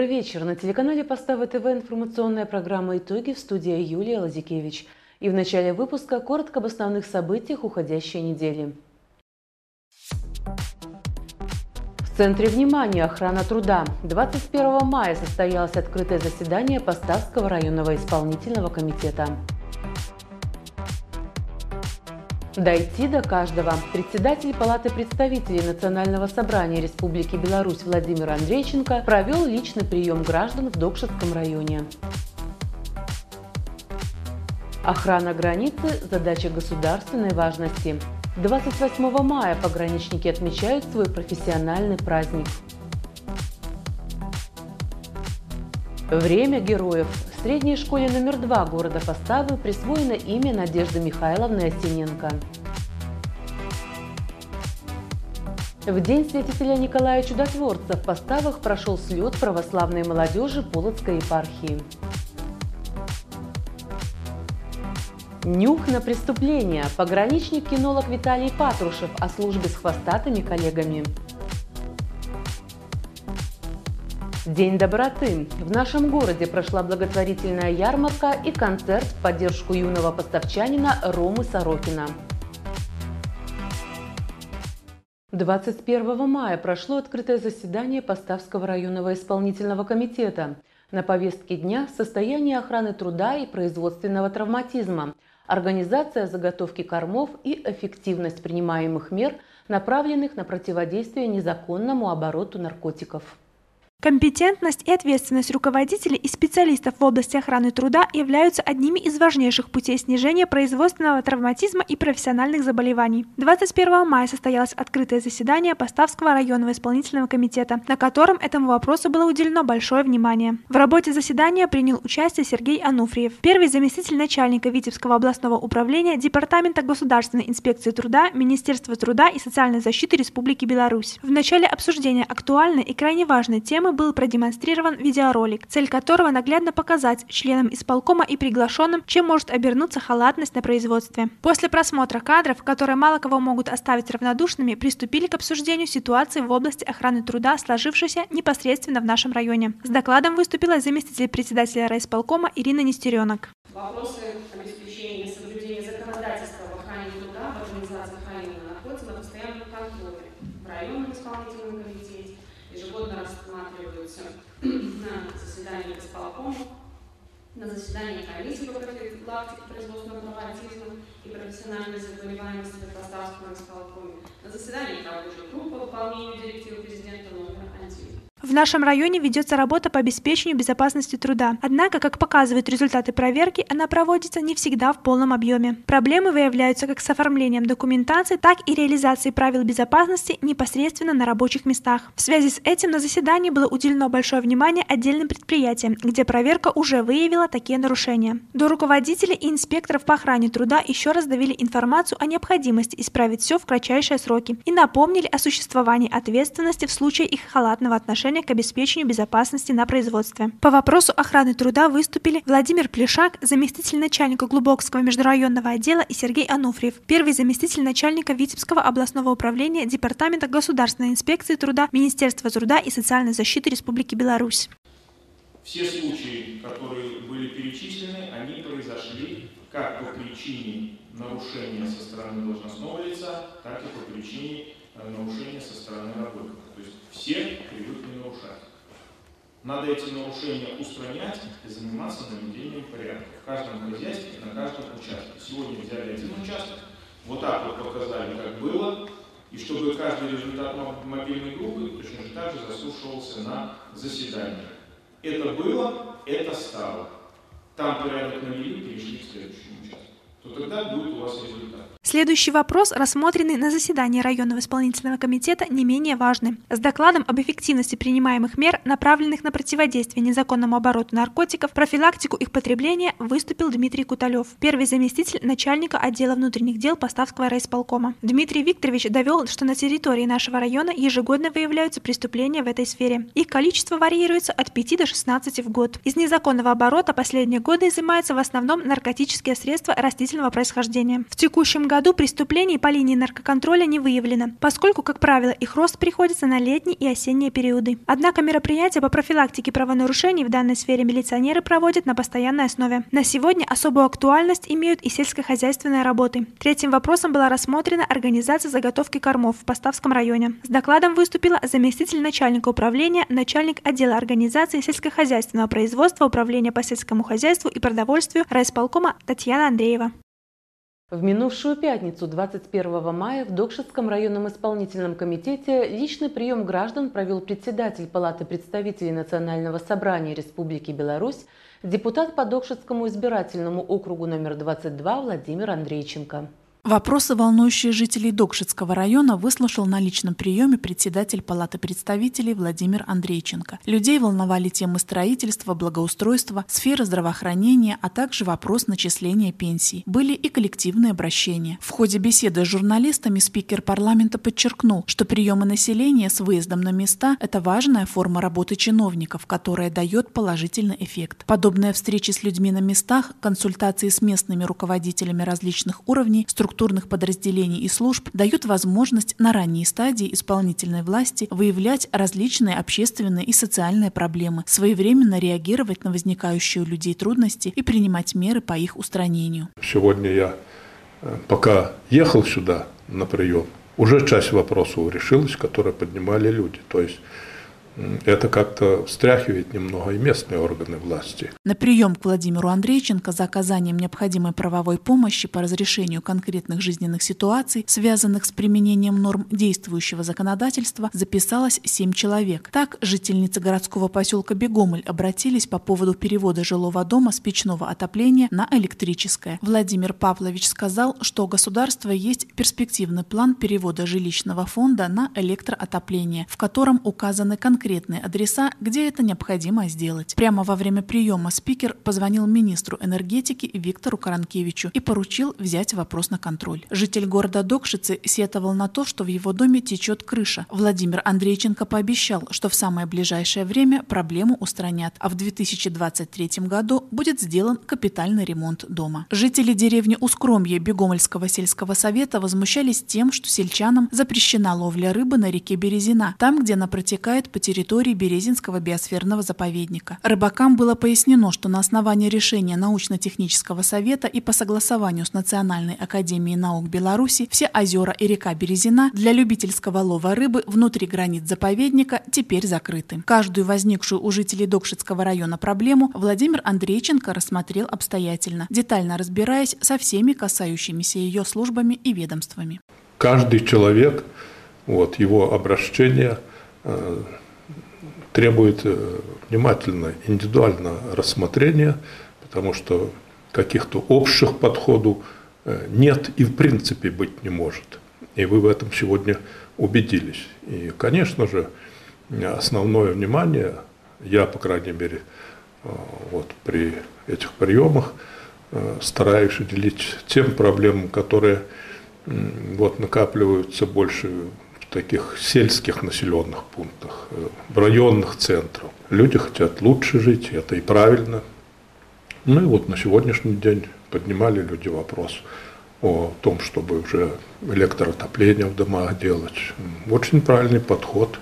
Добрый вечер. На телеканале Постава ТВ информационная программа «Итоги» в студии Юлия Лазикевич. И в начале выпуска коротко об основных событиях уходящей недели. В центре внимания охрана труда. 21 мая состоялось открытое заседание Поставского районного исполнительного комитета. Дойти до каждого. Председатель Палаты представителей Национального собрания Республики Беларусь Владимир Андрейченко провел личный прием граждан в Докшетском районе. Охрана границы – задача государственной важности. 28 мая пограничники отмечают свой профессиональный праздник. Время героев. В средней школе номер два города Поставы присвоено имя Надежды Михайловны Осиненко. В день святителя Николая Чудотворца в Поставах прошел слет православной молодежи Полоцкой епархии. Нюх на преступление. Пограничник-кинолог Виталий Патрушев о службе с хвостатыми коллегами. День доброты. В нашем городе прошла благотворительная ярмарка и концерт в поддержку юного поставчанина Ромы Сорокина. 21 мая прошло открытое заседание Поставского районного исполнительного комитета. На повестке дня состояние охраны труда и производственного травматизма, организация заготовки кормов и эффективность принимаемых мер, направленных на противодействие незаконному обороту наркотиков. Компетентность и ответственность руководителей и специалистов в области охраны труда являются одними из важнейших путей снижения производственного травматизма и профессиональных заболеваний. 21 мая состоялось открытое заседание Поставского районного исполнительного комитета, на котором этому вопросу было уделено большое внимание. В работе заседания принял участие Сергей Ануфриев, первый заместитель начальника Витебского областного управления Департамента государственной инспекции труда Министерства труда и социальной защиты Республики Беларусь. В начале обсуждения актуальной и крайне важной темы программы был продемонстрирован видеоролик, цель которого наглядно показать членам исполкома и приглашенным, чем может обернуться халатность на производстве. После просмотра кадров, которые мало кого могут оставить равнодушными, приступили к обсуждению ситуации в области охраны труда, сложившейся непосредственно в нашем районе. С докладом выступила заместитель председателя райисполкома Ирина Нестеренок. Вопросы соблюдения законодательства в охране труда в организациях района находятся на постоянном контроле в районном исполнительном комитете, ежегодно рассматриваются на заседании исполкома, на заседании комиссии по профилактике производственного травматизма и профессиональной заболеваемости в Поставском исполкоме, на заседании рабочей группы по выполнению директивы президента номер 1. В нашем районе ведется работа по обеспечению безопасности труда. Однако, как показывают результаты проверки, она проводится не всегда в полном объеме. Проблемы выявляются как с оформлением документации, так и реализацией правил безопасности непосредственно на рабочих местах. В связи с этим на заседании было уделено большое внимание отдельным предприятиям, где проверка уже выявила такие нарушения. До руководителей и инспекторов по охране труда еще раз довели информацию о необходимости исправить все в кратчайшие сроки и напомнили о существовании ответственности в случае их халатного отношения отношения к обеспечению безопасности на производстве. По вопросу охраны труда выступили Владимир Плешак, заместитель начальника Глубокского межрайонного отдела и Сергей Ануфриев, первый заместитель начальника Витебского областного управления Департамента государственной инспекции труда Министерства труда и социальной защиты Республики Беларусь. Все случаи, которые были перечислены, они произошли как по причине нарушения со стороны должностного лица, так и по причине э, нарушения со стороны работника. Все привыкли нарушать. Надо эти нарушения устранять и заниматься наведением порядка. В каждом хозяйстве, на каждом участке. Сегодня взяли один участок, вот так вот показали, как было, и чтобы каждый результат мобильной группы точно так же заслушивался на заседании. Это было, это стало. Там порядок навели, перешли к следующему участку. То тогда будет у вас результат. Следующий вопрос, рассмотренный на заседании районного исполнительного комитета, не менее важный. С докладом об эффективности принимаемых мер, направленных на противодействие незаконному обороту наркотиков, профилактику их потребления, выступил Дмитрий Куталев, первый заместитель начальника отдела внутренних дел Поставского райисполкома. Дмитрий Викторович довел, что на территории нашего района ежегодно выявляются преступления в этой сфере. Их количество варьируется от 5 до 16 в год. Из незаконного оборота последние годы изымаются в основном наркотические средства растительного происхождения. В текущем году преступлений по линии наркоконтроля не выявлено, поскольку, как правило, их рост приходится на летние и осенние периоды. Однако мероприятия по профилактике правонарушений в данной сфере милиционеры проводят на постоянной основе. На сегодня особую актуальность имеют и сельскохозяйственные работы. Третьим вопросом была рассмотрена организация заготовки кормов в Поставском районе. С докладом выступила заместитель начальника управления, начальник отдела организации сельскохозяйственного производства Управления по сельскому хозяйству и продовольствию райисполкома Татьяна Андреева. В минувшую пятницу, 21 мая, в Докшетском районном исполнительном комитете личный прием граждан провел председатель Палаты представителей Национального собрания Республики Беларусь, депутат по Докшетскому избирательному округу номер 22 Владимир Андрейченко. Вопросы, волнующие жителей Докшицкого района, выслушал на личном приеме председатель Палаты представителей Владимир Андрейченко. Людей волновали темы строительства, благоустройства, сферы здравоохранения, а также вопрос начисления пенсий. Были и коллективные обращения. В ходе беседы с журналистами спикер парламента подчеркнул, что приемы населения с выездом на места – это важная форма работы чиновников, которая дает положительный эффект. Подобные встречи с людьми на местах, консультации с местными руководителями различных уровней, структурных структурных подразделений и служб дают возможность на ранней стадии исполнительной власти выявлять различные общественные и социальные проблемы, своевременно реагировать на возникающие у людей трудности и принимать меры по их устранению. Сегодня я, э, пока ехал сюда на прием, уже часть вопросов решилась, которые поднимали люди. То есть это как-то встряхивает немного и местные органы власти. На прием к Владимиру Андрейченко за оказанием необходимой правовой помощи по разрешению конкретных жизненных ситуаций, связанных с применением норм действующего законодательства, записалось семь человек. Так, жительницы городского поселка Бегомоль обратились по поводу перевода жилого дома с печного отопления на электрическое. Владимир Павлович сказал, что у государства есть перспективный план перевода жилищного фонда на электроотопление, в котором указаны конкретные конкретные адреса, где это необходимо сделать. Прямо во время приема спикер позвонил министру энергетики Виктору Каранкевичу и поручил взять вопрос на контроль. Житель города Докшицы сетовал на то, что в его доме течет крыша. Владимир Андрейченко пообещал, что в самое ближайшее время проблему устранят, а в 2023 году будет сделан капитальный ремонт дома. Жители деревни Ускромье Бегомольского сельского совета возмущались тем, что сельчанам запрещена ловля рыбы на реке Березина, там, где она протекает по территории территории Березинского биосферного заповедника. Рыбакам было пояснено, что на основании решения научно-технического совета и по согласованию с Национальной академией наук Беларуси все озера и река Березина для любительского лова рыбы внутри границ заповедника теперь закрыты. Каждую возникшую у жителей Докшицкого района проблему Владимир Андрейченко рассмотрел обстоятельно, детально разбираясь со всеми касающимися ее службами и ведомствами. Каждый человек, вот его обращение э, требует э, внимательно, индивидуального рассмотрения, потому что каких-то общих подходов э, нет и в принципе быть не может. И вы в этом сегодня убедились. И, конечно же, основное внимание, я, по крайней мере, э, вот при этих приемах стараюсь уделить тем проблемам, которые вот накапливаются больше таких сельских населенных пунктах, э, в районных центрах. Люди хотят лучше жить, это и правильно. Ну и вот на сегодняшний день поднимали люди вопрос о том, чтобы уже электроотопление в домах делать. Очень правильный подход.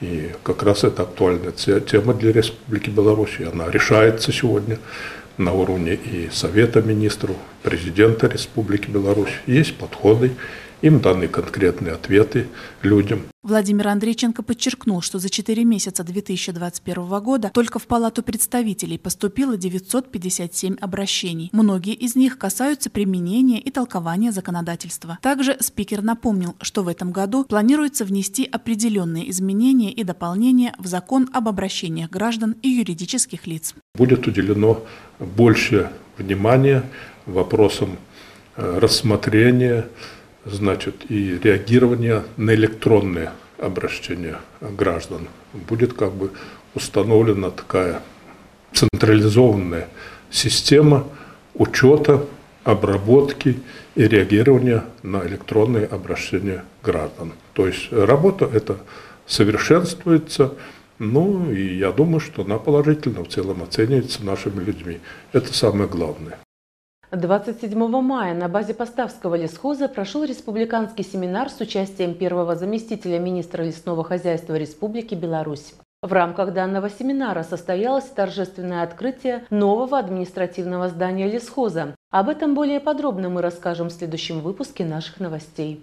И как раз это актуальная тема для Республики Беларусь. Она решается сегодня на уровне и Совета министров, президента Республики Беларусь. Есть подходы, им даны конкретные ответы людям. Владимир Андрейченко подчеркнул, что за 4 месяца 2021 года только в Палату представителей поступило 957 обращений. Многие из них касаются применения и толкования законодательства. Также спикер напомнил, что в этом году планируется внести определенные изменения и дополнения в закон об обращениях граждан и юридических лиц. Будет уделено больше внимания вопросам э, рассмотрения значит, и реагирование на электронные обращения граждан. Будет как бы установлена такая централизованная система учета, обработки и реагирования на электронные обращения граждан. То есть работа эта совершенствуется, ну и я думаю, что она положительно в целом оценивается нашими людьми. Это самое главное. 27 мая на базе Поставского лесхоза прошел республиканский семинар с участием первого заместителя министра лесного хозяйства Республики Беларусь. В рамках данного семинара состоялось торжественное открытие нового административного здания лесхоза. Об этом более подробно мы расскажем в следующем выпуске наших новостей.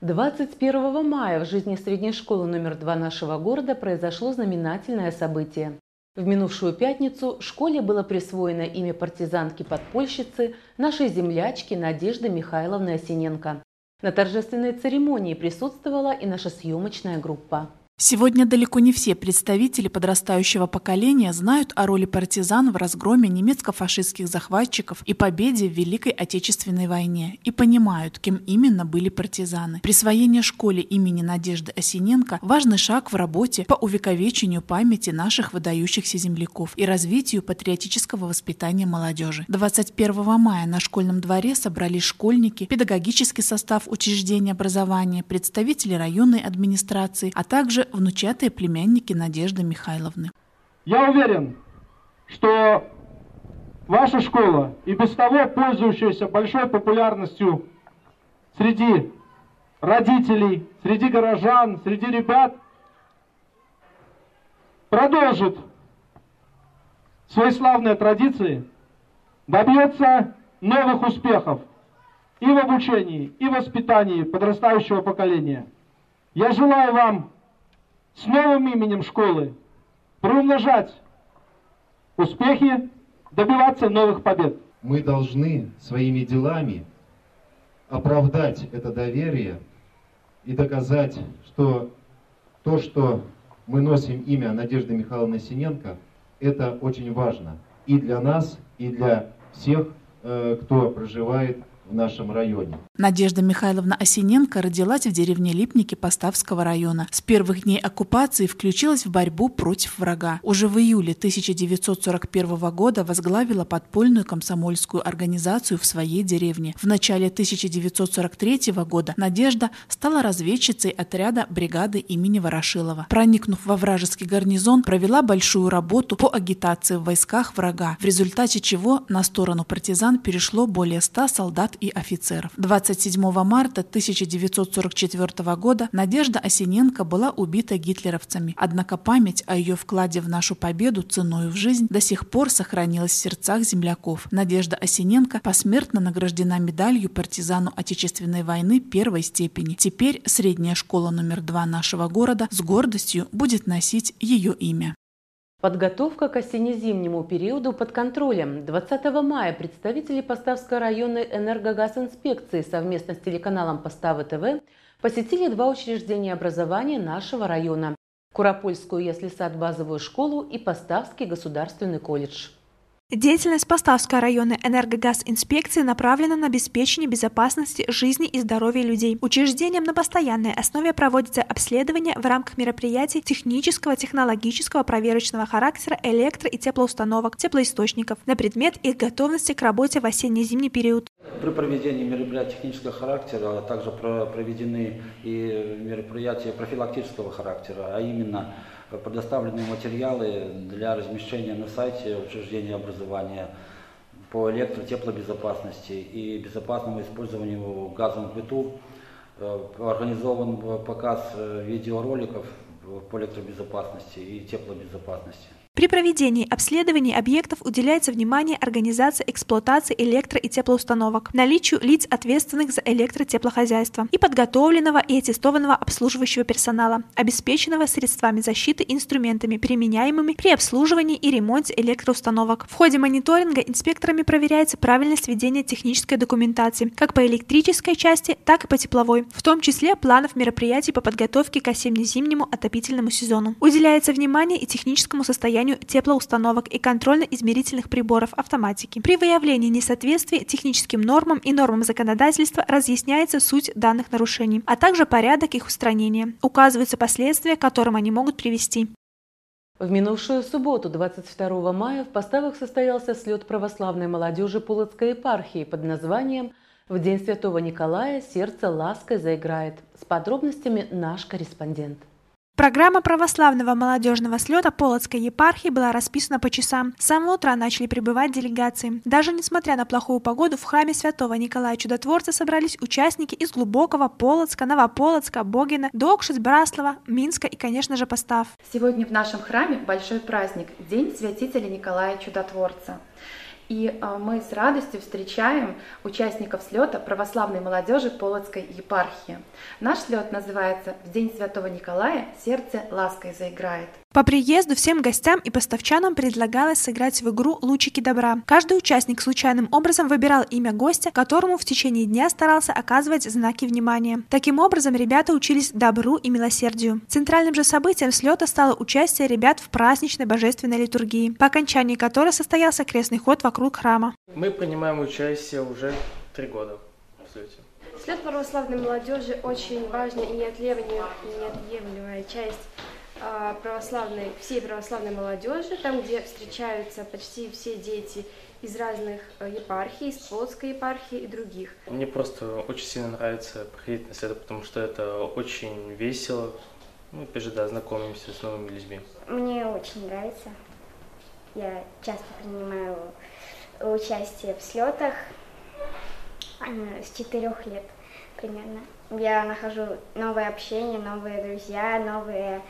21 мая в жизни средней школы номер 2 нашего города произошло знаменательное событие. В минувшую пятницу школе было присвоено имя партизанки-подпольщицы нашей землячки Надежды Михайловны Осиненко. На торжественной церемонии присутствовала и наша съемочная группа. Сегодня далеко не все представители подрастающего поколения знают о роли партизан в разгроме немецко-фашистских захватчиков и победе в Великой Отечественной войне и понимают, кем именно были партизаны. Присвоение школе имени Надежды Осиненко – важный шаг в работе по увековечению памяти наших выдающихся земляков и развитию патриотического воспитания молодежи. 21 мая на школьном дворе собрались школьники, педагогический состав учреждения образования, представители районной администрации, а также внучатые племянники Надежды Михайловны. Я уверен, что ваша школа и без того пользующаяся большой популярностью среди родителей, среди горожан, среди ребят, продолжит свои славные традиции, добьется новых успехов и в обучении, и в воспитании подрастающего поколения. Я желаю вам с новым именем школы. Приумножать. Успехи, добиваться новых побед. Мы должны своими делами оправдать это доверие и доказать, что то, что мы носим имя Надежды Михайловны Синенко, это очень важно и для нас, и для всех, э, кто проживает нашем районе. Надежда Михайловна Осиненко родилась в деревне Липники Поставского района. С первых дней оккупации включилась в борьбу против врага. Уже в июле 1941 года возглавила подпольную комсомольскую организацию в своей деревне. В начале 1943 года Надежда стала разведчицей отряда бригады имени Ворошилова. Проникнув во вражеский гарнизон, провела большую работу по агитации в войсках врага, в результате чего на сторону партизан перешло более 100 солдат офицеров. 27 марта 1944 года Надежда Осиненко была убита гитлеровцами, однако память о ее вкладе в нашу победу ценой в жизнь до сих пор сохранилась в сердцах земляков. Надежда Осиненко посмертно награждена медалью партизану Отечественной войны первой степени. Теперь средняя школа номер два нашего города с гордостью будет носить ее имя. Подготовка к осенне-зимнему периоду под контролем. 20 мая представители Поставской районной энергогазинспекции совместно с телеканалом Поставы ТВ посетили два учреждения образования нашего района – Куропольскую ясли-сад базовую школу и Поставский государственный колледж. Деятельность Поставской районной энергогаз-инспекции направлена на обеспечение безопасности жизни и здоровья людей. Учреждением на постоянной основе проводится обследование в рамках мероприятий технического, технологического, проверочного характера электро- и теплоустановок, теплоисточников на предмет их готовности к работе в осенне-зимний период. При проведении мероприятий технического характера также проведены и мероприятия профилактического характера, а именно предоставлены материалы для размещения на сайте учреждения образования по электро-теплобезопасности и безопасному использованию газовых плиту. Э, организован показ э, видеороликов по электробезопасности и теплобезопасности. При проведении обследований объектов уделяется внимание организации эксплуатации электро- и теплоустановок, наличию лиц, ответственных за электротеплохозяйство, и подготовленного и аттестованного обслуживающего персонала, обеспеченного средствами защиты и инструментами, применяемыми при обслуживании и ремонте электроустановок. В ходе мониторинга инспекторами проверяется правильность ведения технической документации как по электрической части, так и по тепловой, в том числе планов мероприятий по подготовке к осенне-зимнему отопительному сезону. Уделяется внимание и техническому состоянию состоянию теплоустановок и контрольно-измерительных приборов автоматики. При выявлении несоответствий техническим нормам и нормам законодательства разъясняется суть данных нарушений, а также порядок их устранения. Указываются последствия, к которым они могут привести. В минувшую субботу, 22 мая, в Поставах состоялся слет православной молодежи Полоцкой епархии под названием «В День Святого Николая сердце лаской заиграет». С подробностями наш корреспондент. Программа православного молодежного слета Полоцкой епархии была расписана по часам. С самого утра начали прибывать делегации. Даже несмотря на плохую погоду, в храме святого Николая Чудотворца собрались участники из Глубокого, Полоцка, Новополоцка, Богина, Докшиц, Браслова, Минска и, конечно же, Постав. Сегодня в нашем храме большой праздник – День святителя Николая Чудотворца. И а, мы с радостью встречаем участников слета православной молодежи Полоцкой епархии. Наш слет называется «В день Святого Николая сердце лаской заиграет». По приезду всем гостям и поставчанам предлагалось сыграть в игру «Лучики добра». Каждый участник случайным образом выбирал имя гостя, которому в течение дня старался оказывать знаки внимания. Таким образом, ребята учились добру и милосердию. Центральным же событием слета стало участие ребят в праздничной божественной литургии, по окончании которой состоялся крестный ход вокруг храма. Мы принимаем участие уже три года в слете. Слет православной молодежи очень важная и неотъемлемая часть православной, всей православной молодежи, там, где встречаются почти все дети из разных э, епархий, из Полоцкой епархии и других. Мне просто очень сильно нравится проходить на это, потому что это очень весело. Мы, ну, опять же, да, знакомимся с новыми людьми. Мне очень нравится. Я часто принимаю участие в слетах с четырех лет примерно. Я нахожу новое общение, новые друзья, новые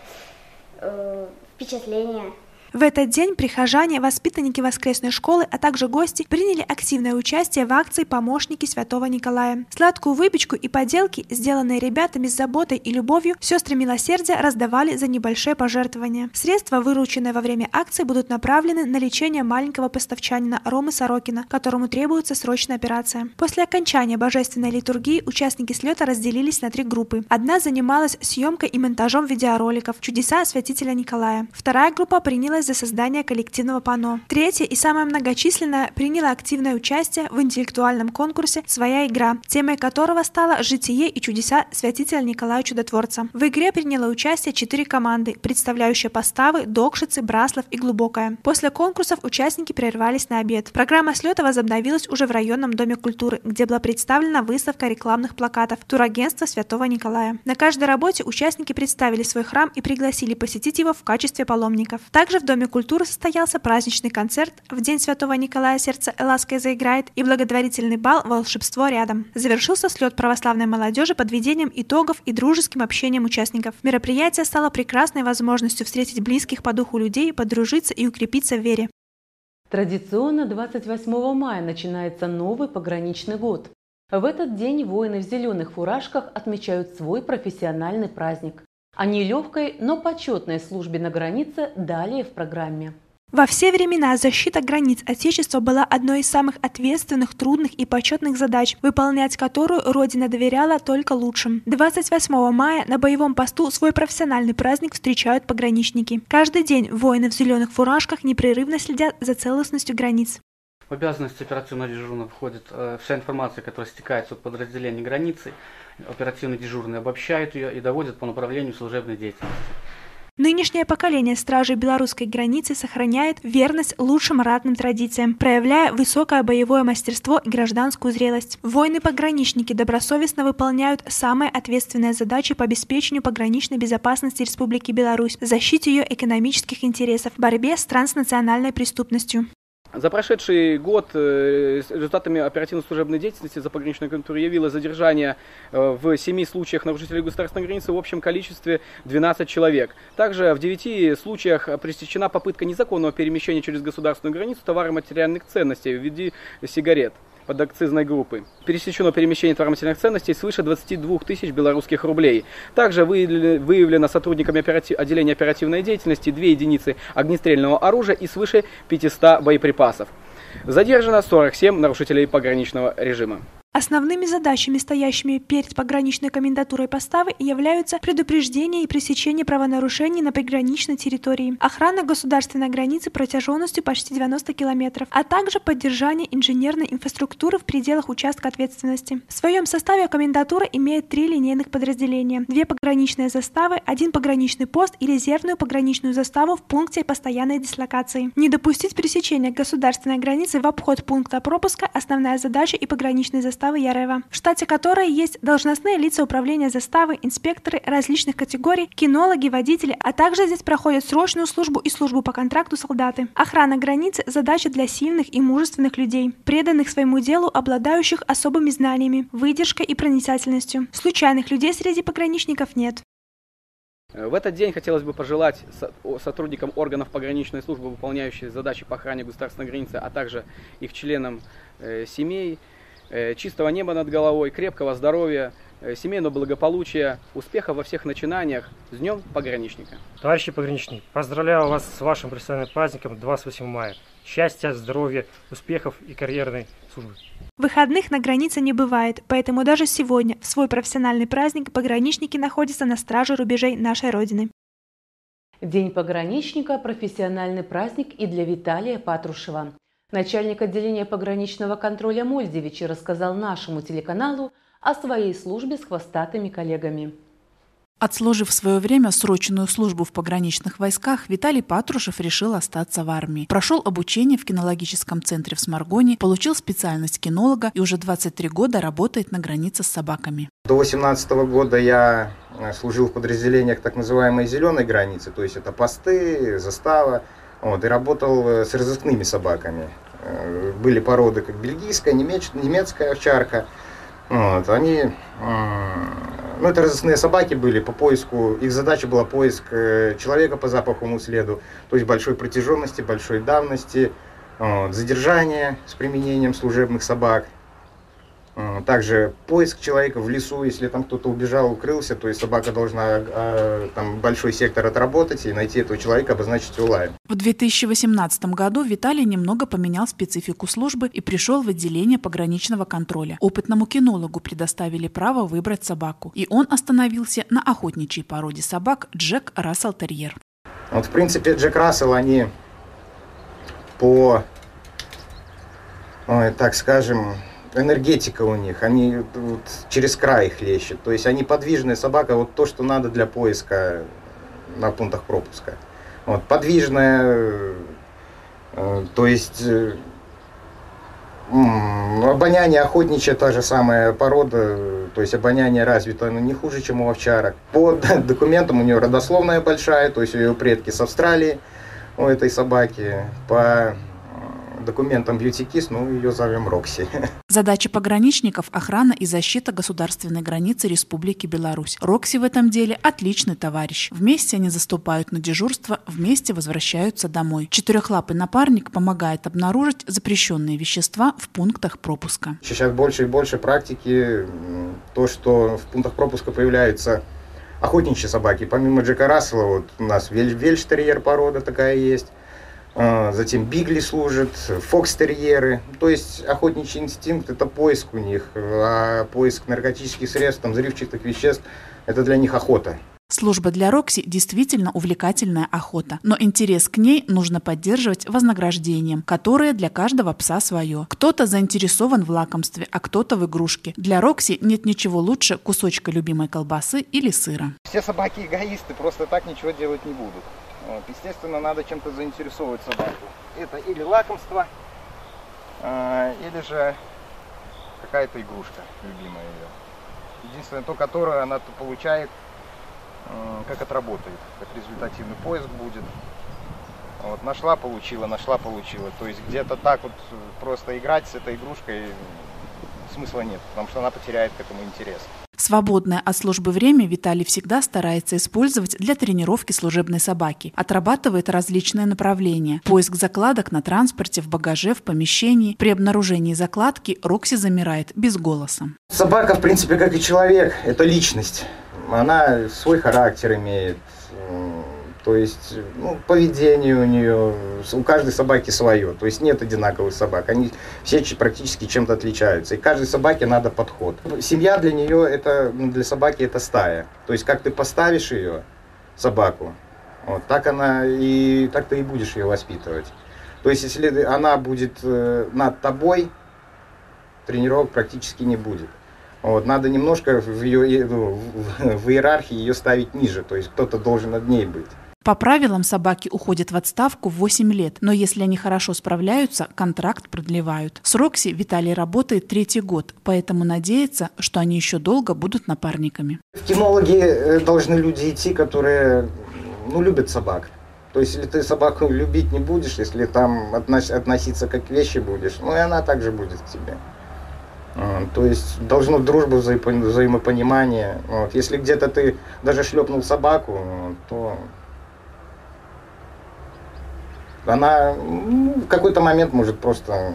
э, впечатления. В этот день прихожане, воспитанники воскресной школы, а также гости приняли активное участие в акции «Помощники Святого Николая». Сладкую выпечку и поделки, сделанные ребятами с заботой и любовью, сестры милосердия раздавали за небольшое пожертвование. Средства, вырученные во время акции, будут направлены на лечение маленького поставчанина Ромы Сорокина, которому требуется срочная операция. После окончания божественной литургии участники слета разделились на три группы. Одна занималась съемкой и монтажом видеороликов «Чудеса святителя Николая». Вторая группа принялась за создание коллективного панно. Третья и самая многочисленная приняла активное участие в интеллектуальном конкурсе «Своя игра», темой которого стала «Житие и чудеса святителя Николая Чудотворца». В игре приняло участие четыре команды, представляющие поставы, Докшицы, Браслов и Глубокая. После конкурсов участники прервались на обед. Программа слета возобновилась уже в районном доме культуры, где была представлена выставка рекламных плакатов турагентства Святого Николая. На каждой работе участники представили свой храм и пригласили посетить его в качестве паломников. Также в Доме культуры состоялся праздничный концерт в День Святого Николая «Сердце Элаской заиграет» и благотворительный бал «Волшебство рядом». Завершился слет православной молодежи подведением итогов и дружеским общением участников. Мероприятие стало прекрасной возможностью встретить близких по духу людей, подружиться и укрепиться в вере. Традиционно 28 мая начинается новый пограничный год. В этот день воины в зеленых фуражках отмечают свой профессиональный праздник о нелегкой, но почетной службе на границе далее в программе. Во все времена защита границ Отечества была одной из самых ответственных, трудных и почетных задач, выполнять которую Родина доверяла только лучшим. 28 мая на боевом посту свой профессиональный праздник встречают пограничники. Каждый день воины в зеленых фуражках непрерывно следят за целостностью границ. В обязанности оперативного дежурного входит э, вся информация, которая стекается от подразделения границы. Оперативный дежурный обобщает ее и доводит по направлению служебной деятельности. Нынешнее поколение стражей белорусской границы сохраняет верность лучшим ратным традициям, проявляя высокое боевое мастерство и гражданскую зрелость. Воины-пограничники добросовестно выполняют самые ответственные задачи по обеспечению пограничной безопасности Республики Беларусь, защите ее экономических интересов, борьбе с транснациональной преступностью. За прошедший год э, результатами оперативно-служебной деятельности за пограничной контуры явилось задержание э, в семи случаях нарушителей государственной границы в общем количестве 12 человек. Также в девяти случаях пресечена попытка незаконного перемещения через государственную границу товаров материальных ценностей в виде сигарет под акцизной группы. Пересечено перемещение товароmateriальных ценностей свыше 22 тысяч белорусских рублей. Также выявлено сотрудниками оператив, отделения оперативной деятельности две единицы огнестрельного оружия и свыше 500 боеприпасов. Задержано 47 нарушителей пограничного режима. Основными задачами, стоящими перед пограничной комендатурой поставы, являются предупреждение и пресечение правонарушений на приграничной территории, охрана государственной границы протяженностью почти 90 километров, а также поддержание инженерной инфраструктуры в пределах участка ответственности. В своем составе комендатура имеет три линейных подразделения, две пограничные заставы, один пограничный пост и резервную пограничную заставу в пункте постоянной дислокации. Не допустить пересечения государственной границы в обход пункта пропуска – основная задача и пограничной заставы заставы Ярева, в штате которой есть должностные лица управления заставы, инспекторы различных категорий, кинологи, водители, а также здесь проходят срочную службу и службу по контракту солдаты. Охрана границы – задача для сильных и мужественных людей, преданных своему делу, обладающих особыми знаниями, выдержкой и проницательностью. Случайных людей среди пограничников нет. В этот день хотелось бы пожелать сотрудникам органов пограничной службы, выполняющих задачи по охране государственной границы, а также их членам э, семей, э, чистого неба над головой, крепкого здоровья, э, семейного благополучия, успеха во всех начинаниях. С Днем пограничника! Товарищи пограничники, поздравляю вас с вашим профессиональным праздником 28 мая. Счастья, здоровья, успехов и карьерной службы. Выходных на границе не бывает, поэтому даже сегодня, в свой профессиональный праздник, пограничники находятся на страже рубежей нашей Родины. День пограничника – профессиональный праздник и для Виталия Патрушева. Начальник отделения пограничного контроля Мольдевичи рассказал нашему телеканалу о своей службе с хвостатыми коллегами. Отслужив в свое время срочную службу в пограничных войсках, Виталий Патрушев решил остаться в армии. Прошел обучение в кинологическом центре в Сморгоне, получил специальность кинолога и уже 23 года работает на границе с собаками. До 18 года я э, служил в подразделениях так называемой зеленой границы, то есть это посты, застава, вот, и работал э, с разыскными собаками. Э, были породы как бельгийская, немецкая овчарка. Вот, они ну, это разыскные собаки были по поиску, их задача была поиск э, человека по запаховому следу, то есть большой протяженности, большой давности, вот, задержание с применением служебных собак. Также поиск человека в лесу, если там кто-то убежал, укрылся, то есть собака должна а, там большой сектор отработать и найти этого человека, обозначить его лаем. В 2018 году Виталий немного поменял специфику службы и пришел в отделение пограничного контроля. Опытному кинологу предоставили право выбрать собаку, и он остановился на охотничьей породе собак Джек Рассел Терьер. Вот, в принципе, Джек Рассел, они по, ой, так скажем, энергетика у них, они вот, через край хлещут. То есть они подвижная собака, вот то, что надо для поиска на пунктах пропуска. Вот, подвижная, э, то есть э, обоняние охотничье, та же самая порода, то есть обоняние развито оно не хуже, чем у овчарок. По документам у нее родословная большая, то есть ее предки с Австралии у этой собаки. По Beauty Kiss, ну, ее зовем Рокси. Задача пограничников – охрана и защита государственной границы Республики Беларусь. Рокси в этом деле – отличный товарищ. Вместе они заступают на дежурство, вместе возвращаются домой. Четырехлапый напарник помогает обнаружить запрещенные вещества в пунктах пропуска. Сейчас больше и больше практики, то, что в пунктах пропуска появляются охотничьи собаки. Помимо Джека Рассела, вот у нас вельштерьер порода такая есть, затем бигли служат, фокстерьеры. То есть охотничий инстинкт – это поиск у них, а поиск наркотических средств, там, взрывчатых веществ – это для них охота. Служба для Рокси действительно увлекательная охота, но интерес к ней нужно поддерживать вознаграждением, которое для каждого пса свое. Кто-то заинтересован в лакомстве, а кто-то в игрушке. Для Рокси нет ничего лучше кусочка любимой колбасы или сыра. Все собаки эгоисты, просто так ничего делать не будут. Вот, естественно, надо чем-то заинтересовывать собаку. Это или лакомство, э, или же какая-то игрушка любимая ее. Единственное, то, которую она -то получает, э, как отработает, как результативный поиск будет. Вот, нашла, получила, нашла, получила. То есть где-то так вот просто играть с этой игрушкой смысла нет, потому что она потеряет к этому интерес. Свободное от службы время Виталий всегда старается использовать для тренировки служебной собаки. Отрабатывает различные направления. Поиск закладок на транспорте, в багаже, в помещении. При обнаружении закладки Рокси замирает без голоса. Собака, в принципе, как и человек, это личность. Она свой характер имеет, то есть, ну, поведение у нее, у каждой собаки свое. То есть нет одинаковых собак. Они все практически чем-то отличаются. И каждой собаке надо подход. Семья для нее, это, ну, для собаки это стая. То есть как ты поставишь ее, собаку, вот, так она и так ты и будешь ее воспитывать. То есть если она будет э, над тобой, тренировок практически не будет. Вот, надо немножко в, ее, в, в иерархии ее ставить ниже, то есть кто-то должен над ней быть. По правилам собаки уходят в отставку в 8 лет, но если они хорошо справляются, контракт продлевают. С Рокси Виталий работает третий год, поэтому надеется, что они еще долго будут напарниками. В кинологи э, должны люди идти, которые ну, любят собак. То есть, если ты собаку любить не будешь, если там относиться как к вещи будешь, ну и она также будет к тебе. То есть должно дружба, взаимопонимание. Вот. Если где-то ты даже шлепнул собаку, то она ну, в какой-то момент может просто,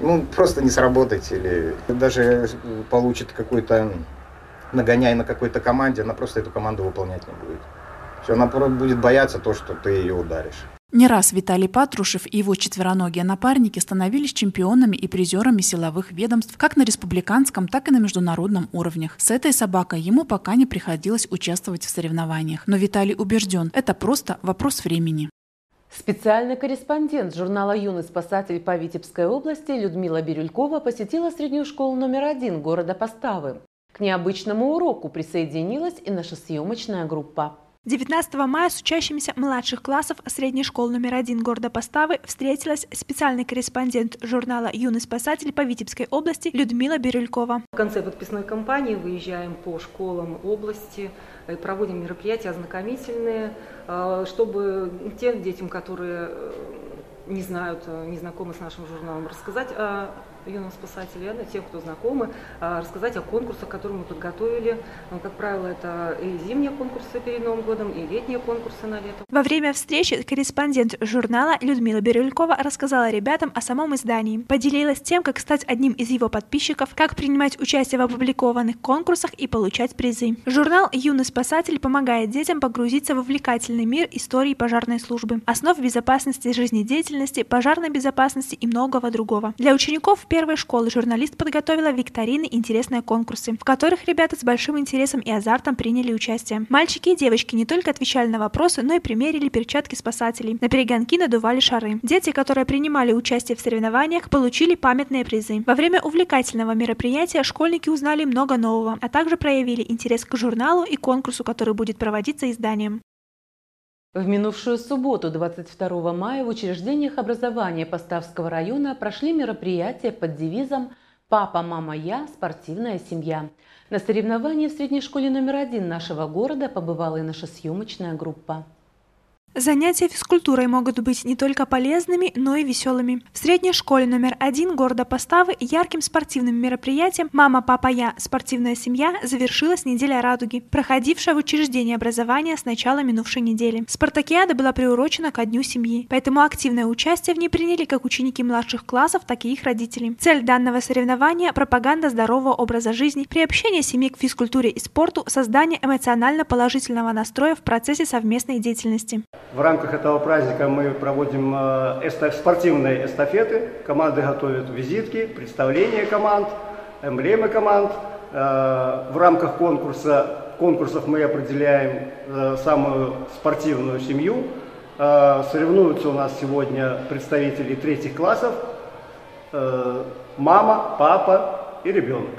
ну, просто не сработать или даже получит какой-то нагоняй на какой-то команде, она просто эту команду выполнять не будет. Все, она будет бояться то, что ты ее ударишь. Не раз Виталий Патрушев и его четвероногие напарники становились чемпионами и призерами силовых ведомств как на республиканском, так и на международном уровнях. С этой собакой ему пока не приходилось участвовать в соревнованиях. Но Виталий убежден, это просто вопрос времени. Специальный корреспондент журнала «Юный спасатель» по Витебской области Людмила Бирюлькова посетила среднюю школу номер один города Поставы. К необычному уроку присоединилась и наша съемочная группа. 19 мая с учащимися младших классов средней школы номер один города Поставы встретилась специальный корреспондент журнала «Юный спасатель» по Витебской области Людмила Бирюлькова. В конце подписной кампании выезжаем по школам области, и проводим мероприятия ознакомительные, э, чтобы тем детям, которые э, не знают, э, не знакомы с нашим журналом, рассказать о юным спасателям, о тех, кто знакомы, рассказать о конкурсах, которые мы подготовили. Ну, как правило, это и зимние конкурсы перед Новым годом, и летние конкурсы на лето. Во время встречи корреспондент журнала Людмила Бирюлькова рассказала ребятам о самом издании, поделилась тем, как стать одним из его подписчиков, как принимать участие в опубликованных конкурсах и получать призы. Журнал «Юный спасатель» помогает детям погрузиться в увлекательный мир истории пожарной службы, основ безопасности жизнедеятельности деятельности, пожарной безопасности и многого другого. Для учеников первой школы журналист подготовила викторины интересные конкурсы, в которых ребята с большим интересом и азартом приняли участие. Мальчики и девочки не только отвечали на вопросы, но и примерили перчатки спасателей. На перегонки надували шары. Дети, которые принимали участие в соревнованиях, получили памятные призы. Во время увлекательного мероприятия школьники узнали много нового, а также проявили интерес к журналу и конкурсу, который будет проводиться изданием. В минувшую субботу, 22 мая, в учреждениях образования Поставского района прошли мероприятия под девизом «Папа, мама, я. Спортивная семья». На соревновании в средней школе номер один нашего города побывала и наша съемочная группа. Занятия физкультурой могут быть не только полезными, но и веселыми. В средней школе номер один города Поставы ярким спортивным мероприятием «Мама, папа, я. Спортивная семья» завершилась неделя радуги, проходившая в учреждении образования с начала минувшей недели. Спартакиада была приурочена ко Дню семьи, поэтому активное участие в ней приняли как ученики младших классов, так и их родители. Цель данного соревнования – пропаганда здорового образа жизни, приобщение семьи к физкультуре и спорту, создание эмоционально положительного настроя в процессе совместной деятельности. В рамках этого праздника мы проводим э, спортивные эстафеты. Команды готовят визитки, представления команд, эмблемы команд. Э, в рамках конкурса, конкурсов мы определяем э, самую спортивную семью. Соревнуются у нас сегодня представители третьих классов, мама, папа и ребенок.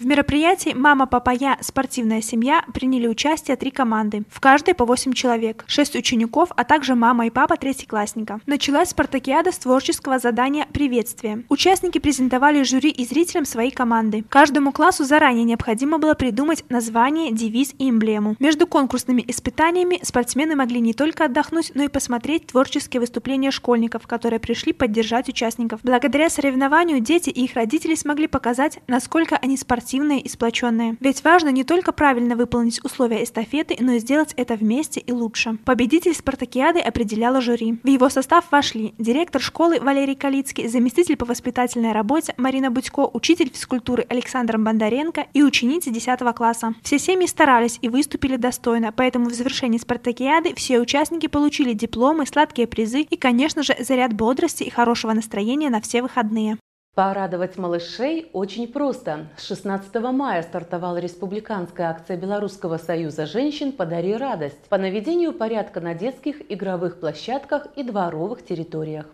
В мероприятии «Мама, папа, я. Спортивная семья» приняли участие три команды, в каждой по 8 человек, 6 учеников, а также мама и папа третьеклассника. Началась спартакиада с творческого задания «Приветствие». Участники презентовали жюри и зрителям свои команды. Каждому классу заранее необходимо было придумать название, девиз и эмблему. Между конкурсными испытаниями спортсмены могли не только отдохнуть, но и посмотреть творческие выступления школьников, которые пришли поддержать участников. Благодаря соревнованию дети и их родители смогли показать, насколько они спортивны активные и сплоченные. Ведь важно не только правильно выполнить условия эстафеты, но и сделать это вместе и лучше. Победитель спартакиады определяла жюри. В его состав вошли директор школы Валерий Калицкий, заместитель по воспитательной работе Марина Будько, учитель физкультуры Александр Бондаренко и ученицы 10 класса. Все семьи старались и выступили достойно, поэтому в завершении спартакиады все участники получили дипломы, сладкие призы и, конечно же, заряд бодрости и хорошего настроения на все выходные. Порадовать малышей очень просто. С 16 мая стартовала республиканская акция Белорусского союза женщин «Подари радость» по наведению порядка на детских игровых площадках и дворовых территориях.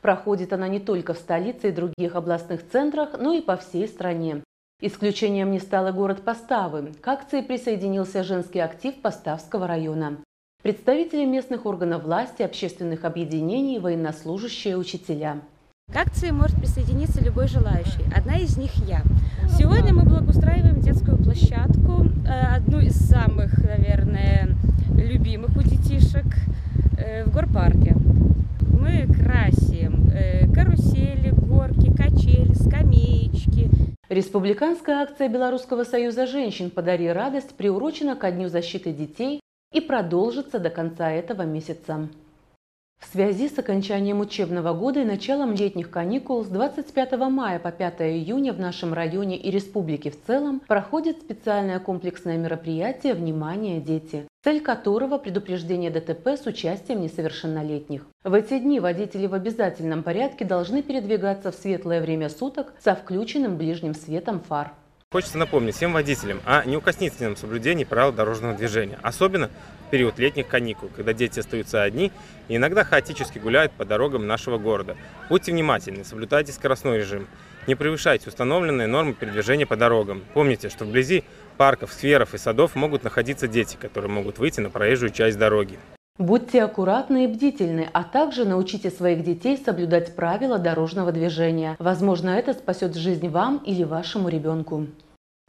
Проходит она не только в столице и других областных центрах, но и по всей стране. Исключением не стал и город Поставы. К акции присоединился женский актив Поставского района. представители местных органов власти, общественных объединений, военнослужащие, учителя. К акции может присоединиться любой желающий. Одна из них я. Сегодня мы благоустраиваем детскую площадку, э, одну из самых, наверное, любимых у детишек э, в горпарке. Мы красим э, карусели, горки, качели, скамеечки. Республиканская акция Белорусского союза женщин «Подари радость» приурочена ко Дню защиты детей и продолжится до конца этого месяца. В связи с окончанием учебного года и началом летних каникул с 25 мая по 5 июня в нашем районе и республике в целом проходит специальное комплексное мероприятие «Внимание, дети», цель которого – предупреждение ДТП с участием несовершеннолетних. В эти дни водители в обязательном порядке должны передвигаться в светлое время суток со включенным ближним светом фар. Хочется напомнить всем водителям о неукоснительном соблюдении правил дорожного движения, особенно в период летних каникул, когда дети остаются одни и иногда хаотически гуляют по дорогам нашего города. Будьте внимательны, соблюдайте скоростной режим, не превышайте установленные нормы передвижения по дорогам. Помните, что вблизи парков, скверов и садов могут находиться дети, которые могут выйти на проезжую часть дороги. Будьте аккуратны и бдительны, а также научите своих детей соблюдать правила дорожного движения. Возможно, это спасет жизнь вам или вашему ребенку.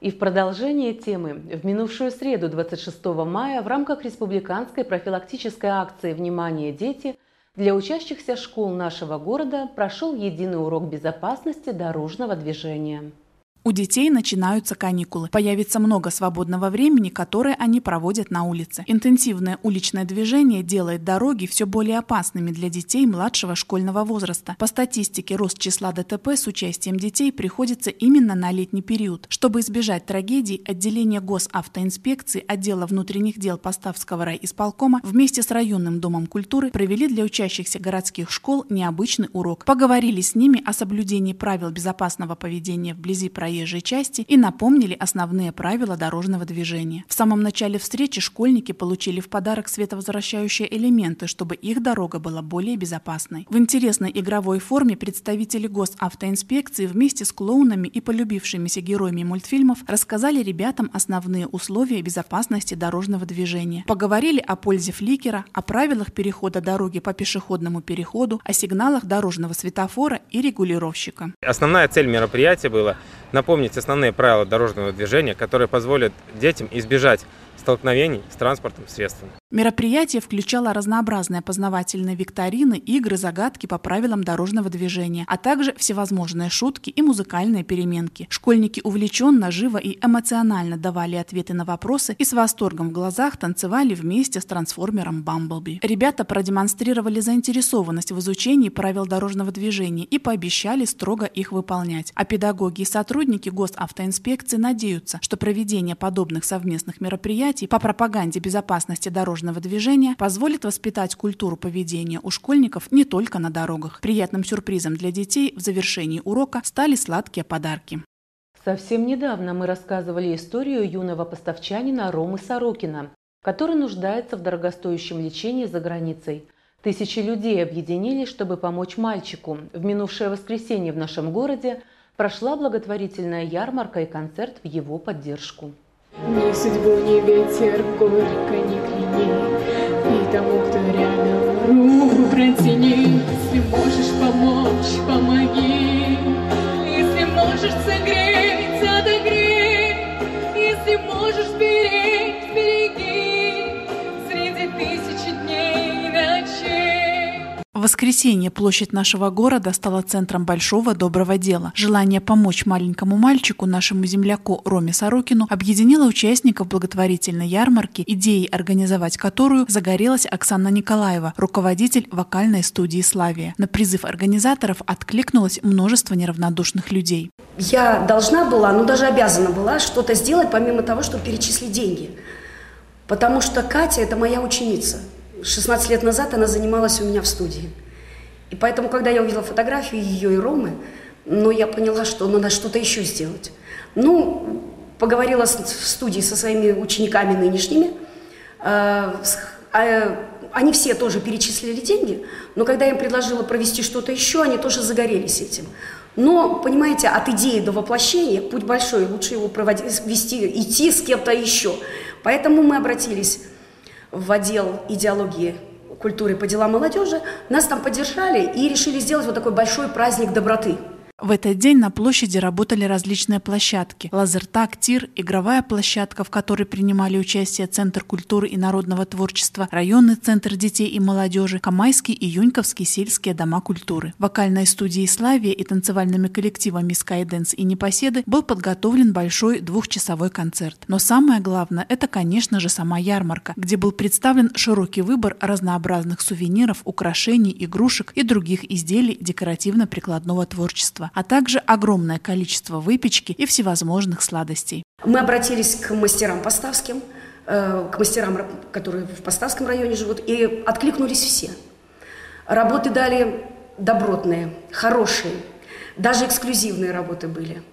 И в продолжение темы. В минувшую среду 26 мая в рамках республиканской профилактической акции «Внимание, дети» для учащихся школ нашего города прошел единый урок безопасности дорожного движения. У детей начинаются каникулы. Появится много свободного времени, которое они проводят на улице. Интенсивное уличное движение делает дороги все более опасными для детей младшего школьного возраста. По статистике, рост числа ДТП с участием детей приходится именно на летний период. Чтобы избежать трагедий, отделение госавтоинспекции отдела внутренних дел Поставского райисполкома вместе с районным домом культуры провели для учащихся городских школ необычный урок. Поговорили с ними о соблюдении правил безопасного поведения вблизи проезда проезжей части и напомнили основные правила дорожного движения. В самом начале встречи школьники получили в подарок световозвращающие элементы, чтобы их дорога была более безопасной. В интересной игровой форме представители госавтоинспекции вместе с клоунами и полюбившимися героями мультфильмов рассказали ребятам основные условия безопасности дорожного движения. Поговорили о пользе фликера, о правилах перехода дороги по пешеходному переходу, о сигналах дорожного светофора и регулировщика. Основная цель мероприятия была напомнить основные правила дорожного движения, которые позволят детям избежать столкновений с транспортным средством. Мероприятие включало разнообразные познавательные викторины, игры, загадки по правилам дорожного движения, а также всевозможные шутки и музыкальные переменки. Школьники увлеченно, живо и эмоционально давали ответы на вопросы и с восторгом в глазах танцевали вместе с трансформером Бамблби. Ребята продемонстрировали заинтересованность в изучении правил дорожного движения и пообещали строго их выполнять. А педагоги и сотрудники госавтоинспекции надеются, что проведение подобных совместных мероприятий по пропаганде безопасности дорожного движения позволит воспитать культуру поведения у школьников не только на дорогах. Приятным сюрпризом для детей в завершении урока стали сладкие подарки. Совсем недавно мы рассказывали историю юного поставчанина Ромы Сорокина, который нуждается в дорогостоящем лечении за границей. Тысячи людей объединились, чтобы помочь мальчику. В минувшее воскресенье в нашем городе прошла благотворительная ярмарка и концерт в его поддержку. Ни судьбу, ни ветер, горько, ни клини, И тому, кто рядом, руку протяни. Если можешь помочь, помоги. Если можешь согреть, воскресенье площадь нашего города стала центром большого доброго дела. Желание помочь маленькому мальчику, нашему земляку Роме Сорокину, объединило участников благотворительной ярмарки, идеей организовать которую загорелась Оксана Николаева, руководитель вокальной студии «Славия». На призыв организаторов откликнулось множество неравнодушных людей. Я должна была, ну даже обязана была что-то сделать, помимо того, чтобы перечислить деньги. Потому что Катя – это моя ученица – 16 лет назад она занималась у меня в студии. И поэтому, когда я увидела фотографию ее и Ромы, ну, я поняла, что надо что-то еще сделать. Ну, поговорила в студии со своими учениками нынешними. А, а, они все тоже перечислили деньги, но когда я им предложила провести что-то еще, они тоже загорелись этим. Но, понимаете, от идеи до воплощения путь большой, лучше его проводить, вести, идти с кем-то еще. Поэтому мы обратились в отдел идеологии культуры по делам молодежи, нас там поддержали и решили сделать вот такой большой праздник доброты. В этот день на площади работали различные площадки. Лазертаг, тир, игровая площадка, в которой принимали участие Центр культуры и народного творчества, районный центр детей и молодежи, Камайский и Юньковский сельские дома культуры. Вокальной студией «Славия» и танцевальными коллективами «Скайденс» и «Непоседы» был подготовлен большой двухчасовой концерт. Но самое главное – это, конечно же, сама ярмарка, где был представлен широкий выбор разнообразных сувениров, украшений, игрушек и других изделий декоративно-прикладного творчества а также огромное количество выпечки и всевозможных сладостей. Мы обратились к мастерам поставским, э, к мастерам, которые в Поставском районе живут, и откликнулись все. Работы дали добротные, хорошие, даже эксклюзивные работы были.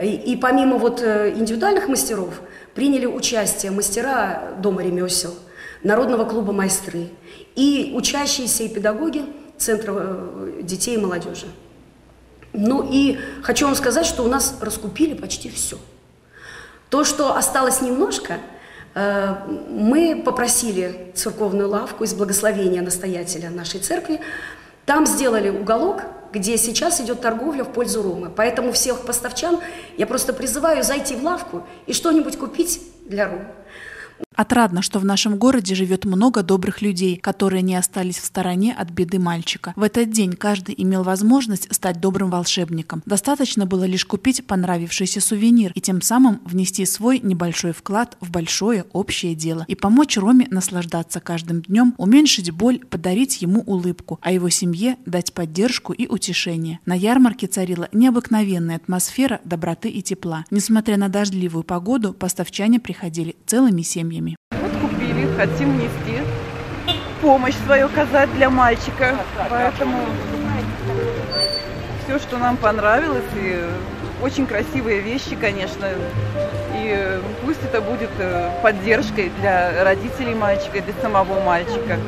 И, и помимо вот э, индивидуальных мастеров приняли участие мастера Дома ремесел, Народного клуба «Майстры» и учащиеся и педагоги Центра э, детей и молодежи. Ну и хочу вам сказать, что у нас раскупили почти все. То, что осталось немножко, э, мы попросили церковную лавку из благословения настоятеля нашей церкви. Там сделали уголок, где сейчас идет торговля в пользу Ромы. Поэтому всех поставчан я просто призываю зайти в лавку и что-нибудь купить для Ромы. Отрадно, что в нашем городе живет много добрых людей, которые не остались в стороне от беды мальчика. В этот день каждый имел возможность стать добрым волшебником. Достаточно было лишь купить понравившийся сувенир и тем самым внести свой небольшой вклад в большое общее дело и помочь Роме наслаждаться каждым днем, уменьшить боль, подарить ему улыбку, а его семье дать поддержку и утешение. На ярмарке царила необыкновенная атмосфера доброты и тепла. Несмотря на дождливую погоду, поставчане приходили целыми семьями семьями. Вот купили, хотим нести помощь свою оказать для мальчика. Поэтому все, что нам понравилось, и очень красивые вещи, конечно. И пусть это будет э, поддержкой для родителей мальчика, для самого мальчика.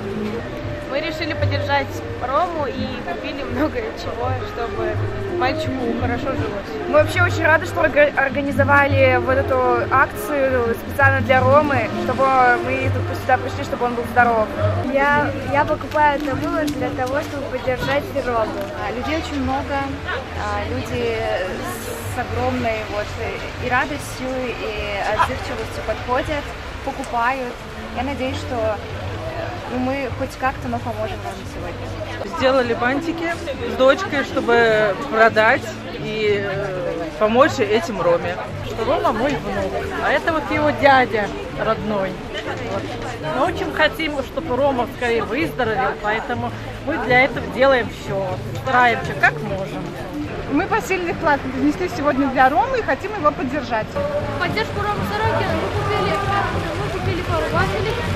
Мы решили поддержать Рому и купили много чего, чтобы мальчику хорошо жилось. Мы вообще очень рады, что организовали вот эту акцию специально для Ромы, чтобы мы тут сюда пришли, чтобы он был здоров. Я, я покупаю это было для того, чтобы поддержать Рому. А, людей очень много, а, люди с огромной вот и радостью, и отзывчивостью подходят, покупают. Я надеюсь, что мы хоть как-то, но поможем вам сегодня. Сделали бантики с дочкой, чтобы продать и э, помочь этим Роме. Что Рома мой внук, а это вот его дядя родной. Вот. Мы очень хотим, чтобы Рома скорее выздоровел, поэтому мы для этого делаем все, стараемся как можем. Мы посильный вклад внесли сегодня для Ромы и хотим его поддержать. Поддержку Ромы Сорокина мы купили, мы купили пару вафелей, а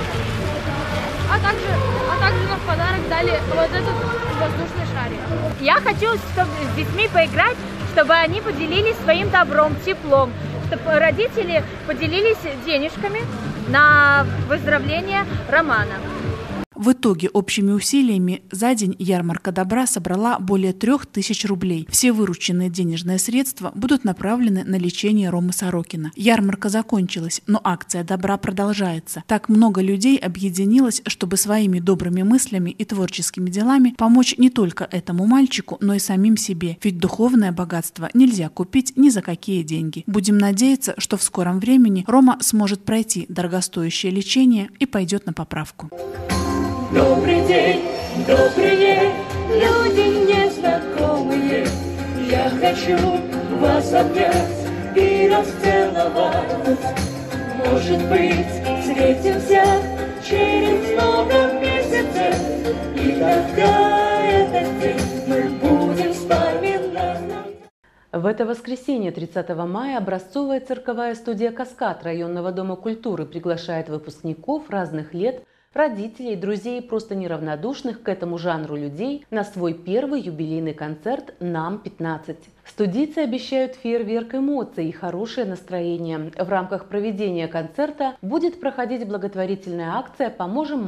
также, а также нам в подарок дали вот этот воздушный шарик. Я хочу чтобы с детьми поиграть, чтобы они поделились своим добром, теплом, чтобы родители поделились денежками на выздоровление Романа. В итоге общими усилиями за день ярмарка добра собрала более трех тысяч рублей. Все вырученные денежные средства будут направлены на лечение Ромы Сорокина. Ярмарка закончилась, но акция добра продолжается. Так много людей объединилось, чтобы своими добрыми мыслями и творческими делами помочь не только этому мальчику, но и самим себе. Ведь духовное богатство нельзя купить ни за какие деньги. Будем надеяться, что в скором времени Рома сможет пройти дорогостоящее лечение и пойдет на поправку. Добрый день, добрые люди незнакомые, Я хочу вас обнять и расцеловать. Может быть, встретимся через много месяцев, И тогда этот день мы будем вспоминать. В это воскресенье, 30 мая, образцовая цирковая студия «Каскад» районного дома культуры приглашает выпускников разных лет родителей, друзей просто неравнодушных к этому жанру людей на свой первый юбилейный концерт «Нам 15». Студийцы обещают фейерверк эмоций и хорошее настроение. В рамках проведения концерта будет проходить благотворительная акция «Поможем